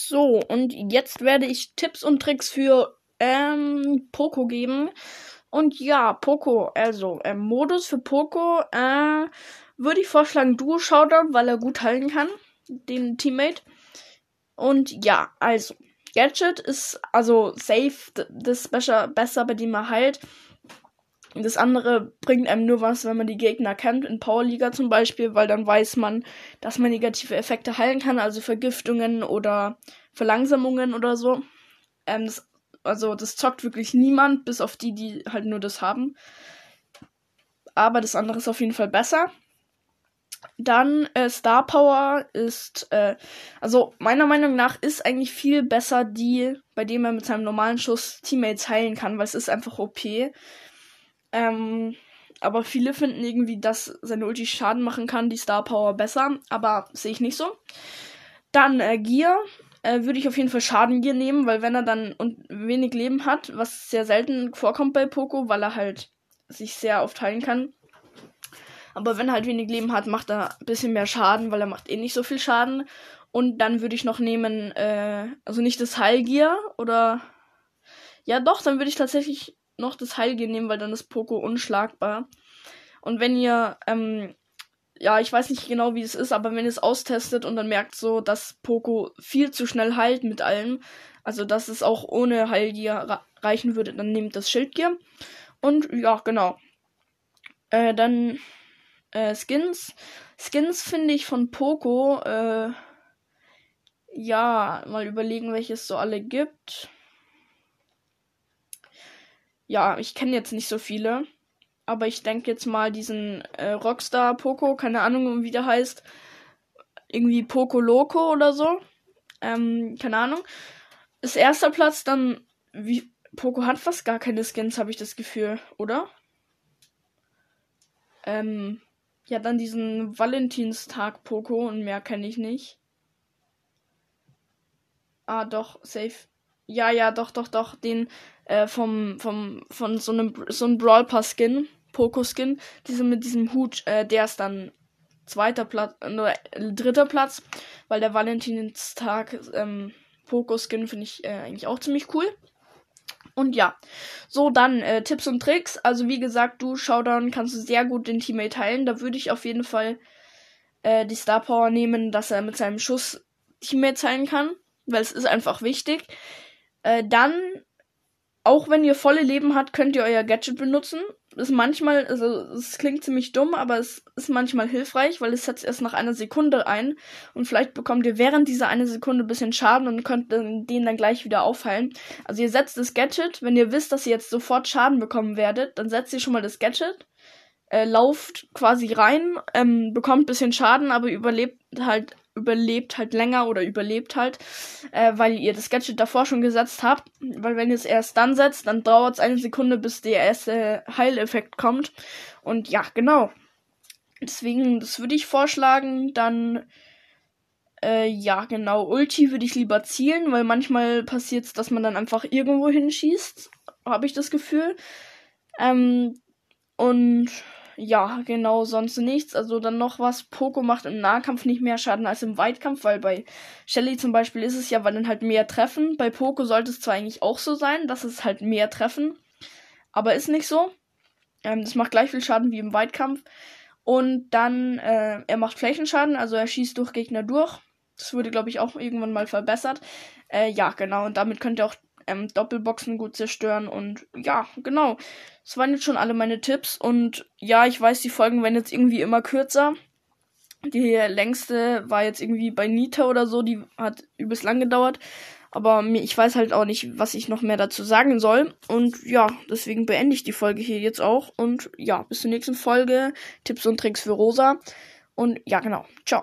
So, und jetzt werde ich Tipps und Tricks für ähm, Poco geben. Und ja, Poco, also ähm, Modus für Poco, äh, würde ich vorschlagen Duo Showdown, weil er gut halten kann, den Teammate. Und ja, also, Gadget ist also safe, das besser, besser bei dem er heilt. Das andere bringt einem nur was, wenn man die Gegner kennt, in Powerliga zum Beispiel, weil dann weiß man, dass man negative Effekte heilen kann, also Vergiftungen oder Verlangsamungen oder so. Ähm, das, also das zockt wirklich niemand, bis auf die, die halt nur das haben. Aber das andere ist auf jeden Fall besser. Dann äh, Star Power ist, äh, also meiner Meinung nach ist eigentlich viel besser die, bei dem er mit seinem normalen Schuss Teammates heilen kann, weil es ist einfach OP. Ähm, aber viele finden irgendwie, dass seine Ulti Schaden machen kann, die Star Power besser, aber sehe ich nicht so. Dann äh, Gear äh, würde ich auf jeden Fall Schaden Gear nehmen, weil wenn er dann wenig Leben hat, was sehr selten vorkommt bei Poco, weil er halt sich sehr oft heilen kann. Aber wenn er halt wenig Leben hat, macht er ein bisschen mehr Schaden, weil er macht eh nicht so viel Schaden. Und dann würde ich noch nehmen, äh, also nicht das Heilgear oder ja doch, dann würde ich tatsächlich noch das Heilgear nehmen, weil dann ist Poco unschlagbar. Und wenn ihr, ähm, ja, ich weiß nicht genau, wie es ist, aber wenn ihr es austestet und dann merkt so, dass Poco viel zu schnell heilt mit allem, also dass es auch ohne Heilgear reichen würde, dann nehmt das Schildgear. Und ja, genau. Äh, dann äh, Skins. Skins finde ich von Poco, äh, ja, mal überlegen, welches so alle gibt ja, ich kenne jetzt nicht so viele. Aber ich denke jetzt mal diesen äh, Rockstar Poco, keine Ahnung, wie der heißt. Irgendwie Poco Loco oder so. Ähm, keine Ahnung. Ist erster Platz dann, wie, Poco hat fast gar keine Skins, habe ich das Gefühl, oder? Ähm, ja, dann diesen Valentinstag Poco und mehr kenne ich nicht. Ah, doch, safe. Ja, ja, doch, doch, doch, den äh, vom, vom, von so einem, so einem Brawl Pass Skin, Poco Skin, diese mit diesem Hut, äh, der ist dann zweiter Platz, äh, dritter Platz, weil der Valentinstag, ähm, Poco Skin finde ich äh, eigentlich auch ziemlich cool. Und ja, so dann äh, Tipps und Tricks. Also wie gesagt, du Showdown kannst du sehr gut den Teammate teilen. Da würde ich auf jeden Fall äh, die Star Power nehmen, dass er mit seinem Schuss Teammate teilen kann, weil es ist einfach wichtig. Äh, dann auch wenn ihr volle Leben habt, könnt ihr euer Gadget benutzen. Ist manchmal, also es klingt ziemlich dumm, aber es ist manchmal hilfreich, weil es setzt erst nach einer Sekunde ein und vielleicht bekommt ihr während dieser eine Sekunde ein bisschen Schaden und könnt den dann gleich wieder aufheilen. Also ihr setzt das Gadget, wenn ihr wisst, dass ihr jetzt sofort Schaden bekommen werdet, dann setzt ihr schon mal das Gadget, äh, lauft quasi rein, ähm, bekommt bisschen Schaden, aber überlebt halt überlebt halt länger oder überlebt halt, äh, weil ihr das Gadget davor schon gesetzt habt. Weil wenn ihr es erst dann setzt, dann dauert es eine Sekunde, bis der erste Heileffekt kommt. Und ja, genau. Deswegen, das würde ich vorschlagen. Dann, äh, ja, genau. Ulti würde ich lieber zielen, weil manchmal passiert es, dass man dann einfach irgendwo hinschießt. Habe ich das Gefühl. Ähm, und ja, genau, sonst nichts. Also dann noch was. Poco macht im Nahkampf nicht mehr Schaden als im Weitkampf, weil bei Shelly zum Beispiel ist es ja, weil dann halt mehr treffen. Bei Poco sollte es zwar eigentlich auch so sein, dass es halt mehr treffen, aber ist nicht so. Ähm, das macht gleich viel Schaden wie im Weitkampf. Und dann, äh, er macht Flächenschaden, also er schießt durch Gegner durch. Das wurde, glaube ich, auch irgendwann mal verbessert. Äh, ja, genau. Und damit könnt ihr auch ähm, Doppelboxen gut zerstören. Und ja, genau. Das waren jetzt schon alle meine Tipps. Und ja, ich weiß, die Folgen werden jetzt irgendwie immer kürzer. Die längste war jetzt irgendwie bei Nita oder so. Die hat übelst lang gedauert. Aber ich weiß halt auch nicht, was ich noch mehr dazu sagen soll. Und ja, deswegen beende ich die Folge hier jetzt auch. Und ja, bis zur nächsten Folge. Tipps und Tricks für Rosa. Und ja, genau. Ciao.